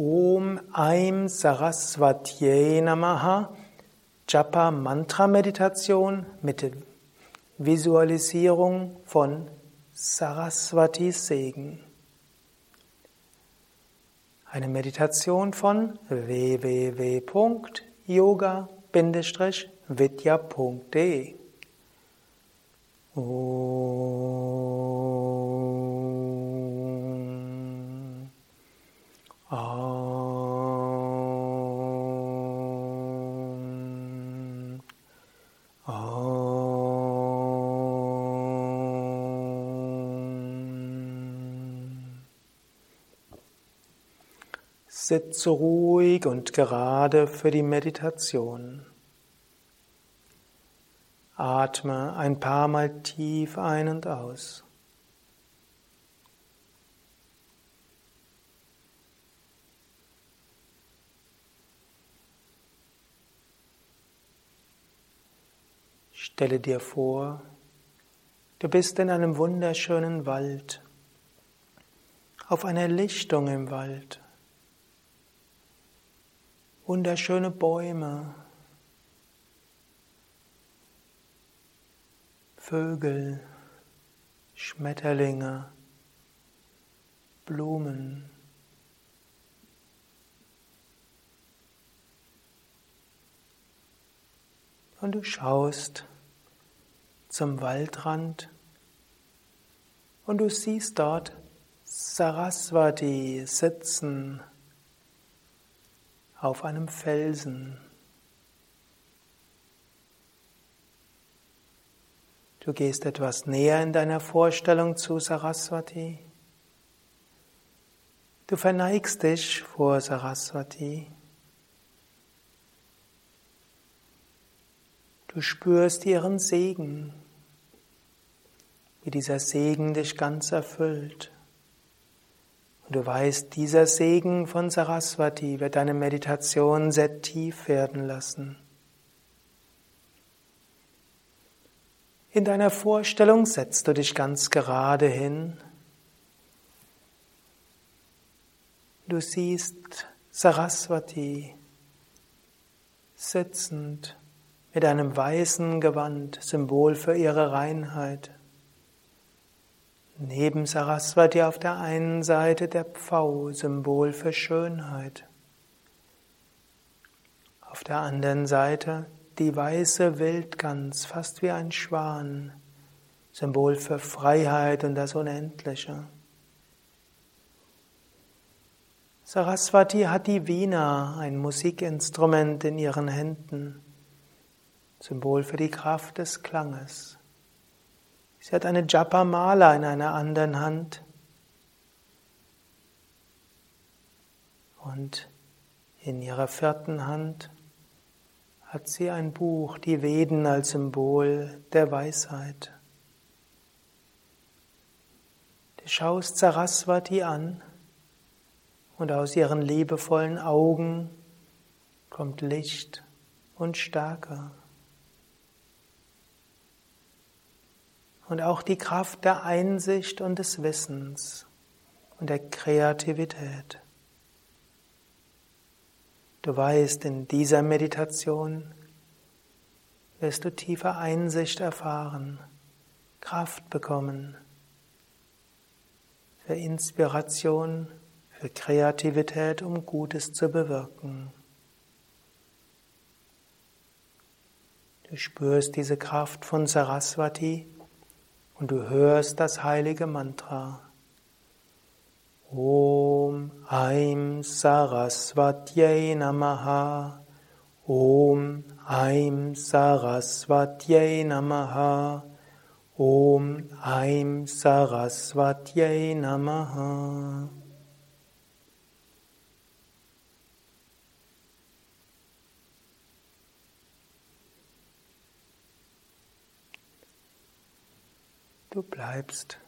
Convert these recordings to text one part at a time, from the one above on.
Om Aim Saraswatye Namaha Japa Mantra Meditation mit Visualisierung von Saraswatis Segen. Eine Meditation von www.yoga-vidya.de Sitze ruhig und gerade für die Meditation. Atme ein paar Mal tief ein und aus. Stelle dir vor, du bist in einem wunderschönen Wald, auf einer Lichtung im Wald wunderschöne Bäume, Vögel, Schmetterlinge, Blumen. Und du schaust zum Waldrand und du siehst dort Saraswati sitzen auf einem Felsen. Du gehst etwas näher in deiner Vorstellung zu Saraswati. Du verneigst dich vor Saraswati. Du spürst ihren Segen, wie dieser Segen dich ganz erfüllt. Du weißt, dieser Segen von Saraswati wird deine Meditation sehr tief werden lassen. In deiner Vorstellung setzt du dich ganz gerade hin. Du siehst Saraswati sitzend mit einem weißen Gewand, Symbol für ihre Reinheit. Neben Saraswati auf der einen Seite der Pfau, Symbol für Schönheit. Auf der anderen Seite die weiße Wildgans, fast wie ein Schwan, Symbol für Freiheit und das Unendliche. Saraswati hat die Vina, ein Musikinstrument in ihren Händen, Symbol für die Kraft des Klanges. Sie hat eine Japa-Mala in einer anderen Hand. Und in ihrer vierten Hand hat sie ein Buch, die Veden als Symbol der Weisheit. Du schaust Saraswati an und aus ihren liebevollen Augen kommt Licht und Stärke. Und auch die Kraft der Einsicht und des Wissens und der Kreativität. Du weißt, in dieser Meditation wirst du tiefe Einsicht erfahren, Kraft bekommen für Inspiration, für Kreativität, um Gutes zu bewirken. Du spürst diese Kraft von Saraswati und du hörst das heilige Mantra. Om Aim Saraswatyai Namaha. Om Aim Saraswatyai Namaha. Om Aim Saraswatyai Namaha. Du bleibst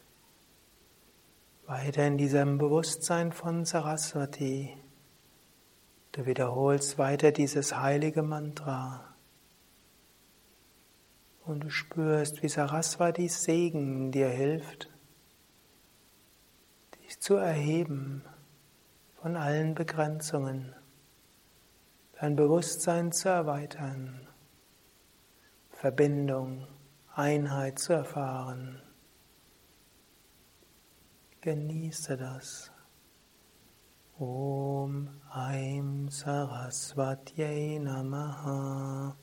weiter in diesem Bewusstsein von Saraswati. Du wiederholst weiter dieses heilige Mantra. Und du spürst, wie Saraswatis Segen dir hilft, dich zu erheben von allen Begrenzungen, dein Bewusstsein zu erweitern, Verbindung, Einheit zu erfahren. Genieße das. Om Aim Saraswatyai Namaha.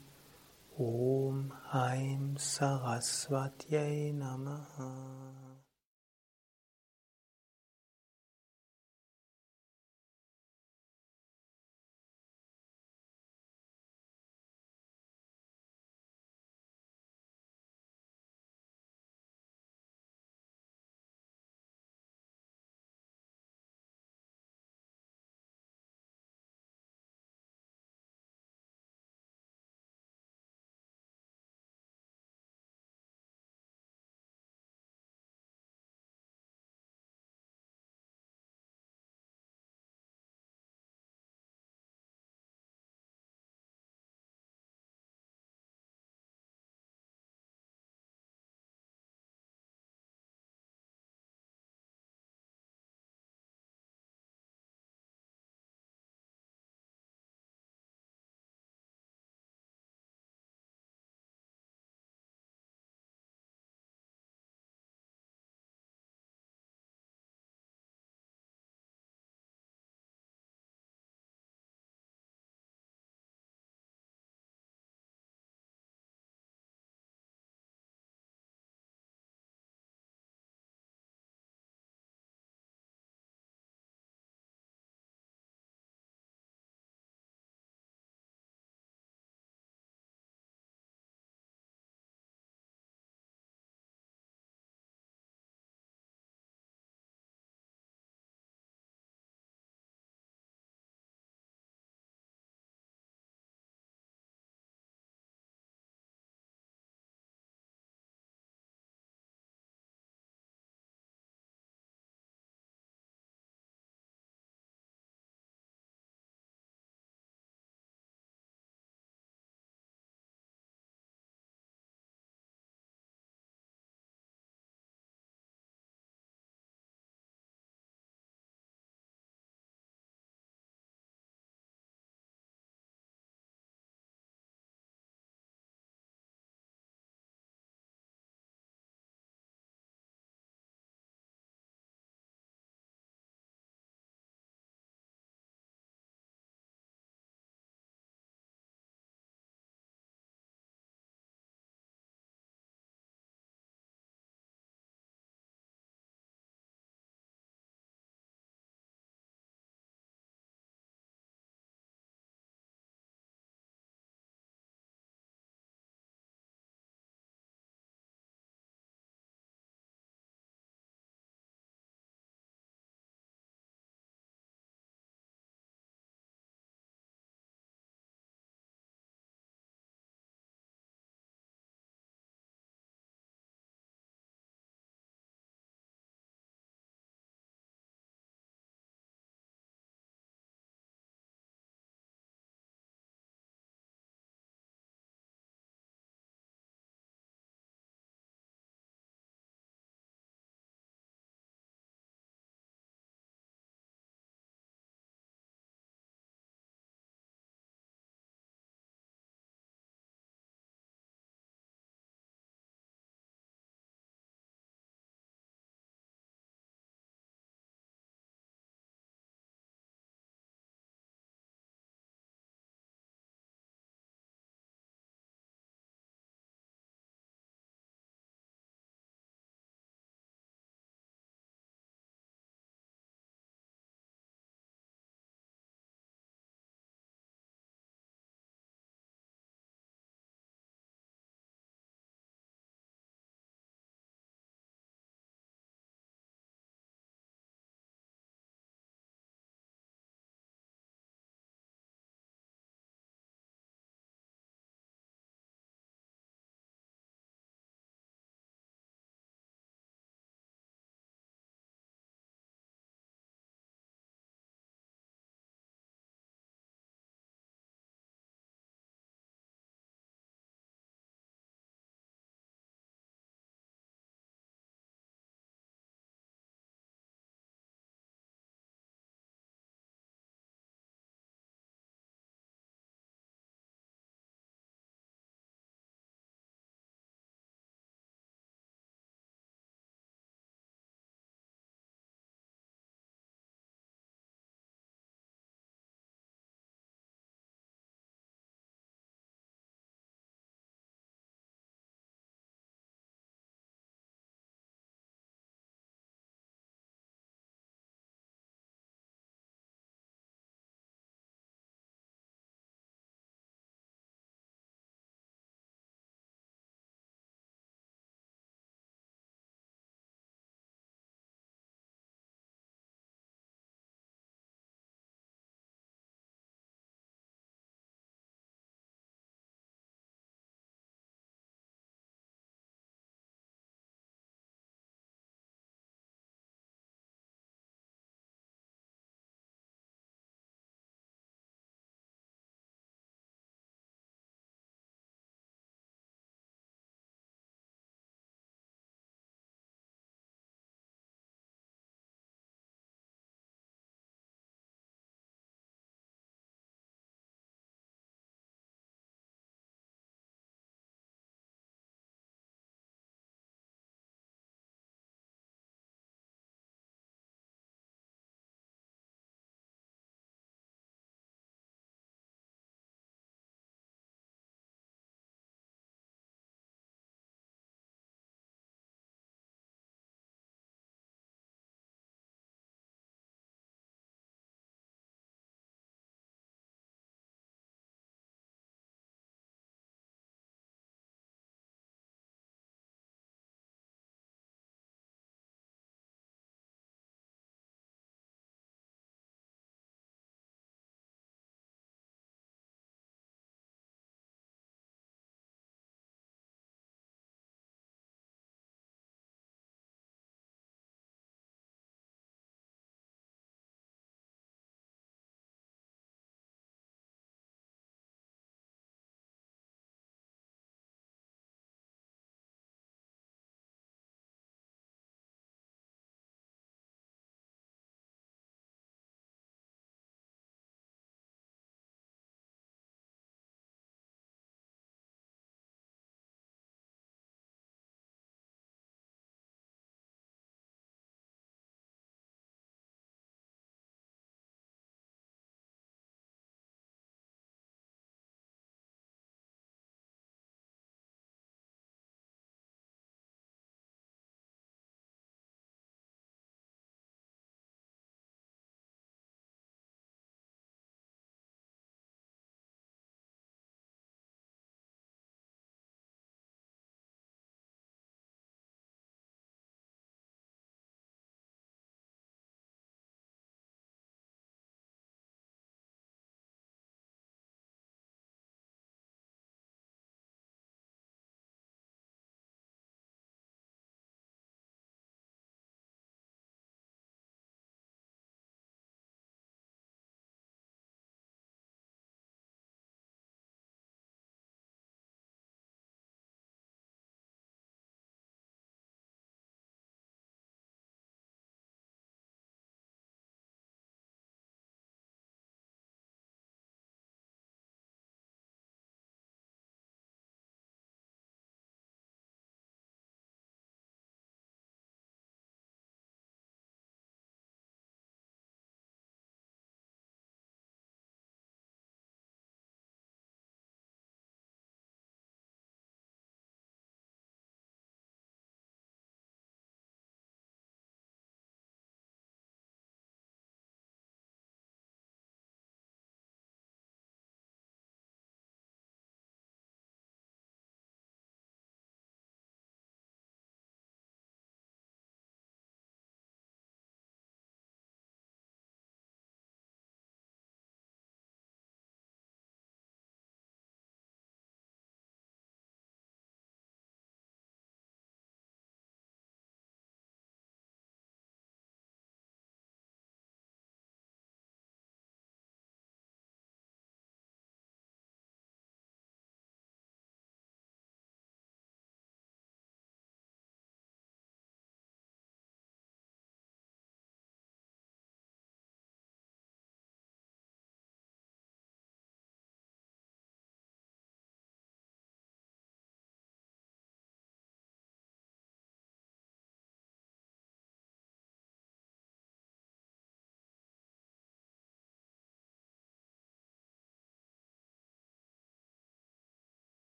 Om Aim Saraswatyai Namaha.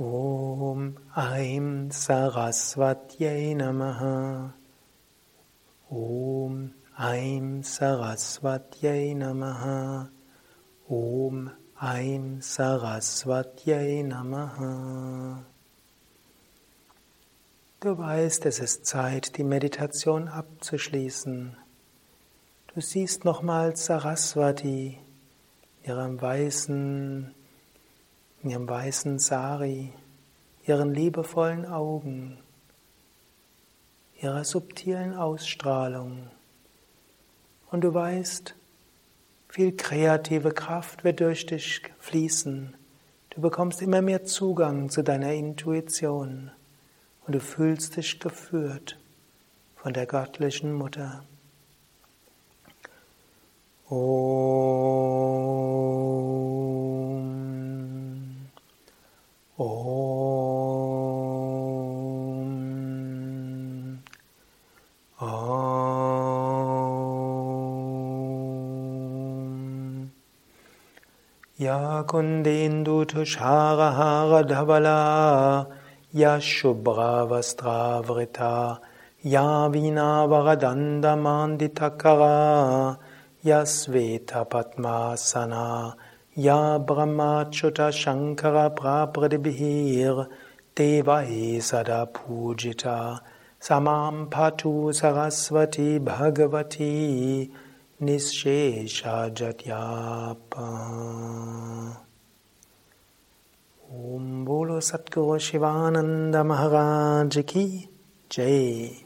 Om Aim Saraswatyai Namaha. Om Aim Saraswatyai Namaha. Om Aim Saraswatyai Namaha. Du weißt, es ist Zeit, die Meditation abzuschließen. Du siehst nochmals Saraswati, ihrem weißen, in ihrem weißen Sari, ihren liebevollen Augen, ihrer subtilen Ausstrahlung. Und du weißt, viel kreative Kraft wird durch dich fließen. Du bekommst immer mehr Zugang zu deiner Intuition und du fühlst dich geführt von der göttlichen Mutter. Om. Om. Om. Ya kundendu tushara hara dhavala Ya Shubhra Vastravrita, Ya Vina Varadanda Manditakara, Ya Sveta Padmasana, Ya Brahmachuta Shankara Prapradibhir, Deva Sada Pujita, Samam Patu Saraswati Bhagavati, Nishesha Jatyapa. Om Bolo Satguru Shivananda Maharaj Ki Jai.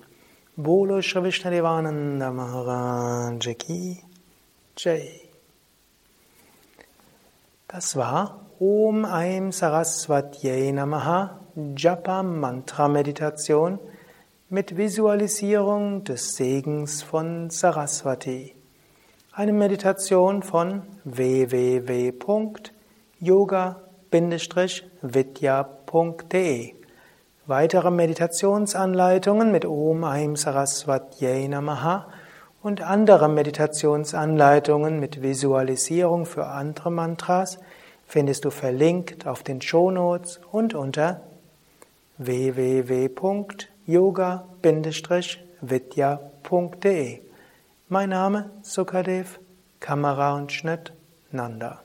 Bolo Shri Vishnadevananda Maharaj Ki Jai. Das war Om Aim Saraswatyai Namaha Japa Mantra Meditation mit Visualisierung des Segens von Saraswati. Eine Meditation von www.yoga vidya.de. Weitere Meditationsanleitungen mit Om Aim Saraswatyai Namaha und andere Meditationsanleitungen mit Visualisierung für andere Mantras findest du verlinkt auf den Shownotes und unter www.yoga-vidya.de. Mein Name Sukadev, Kamera und Schnitt Nanda.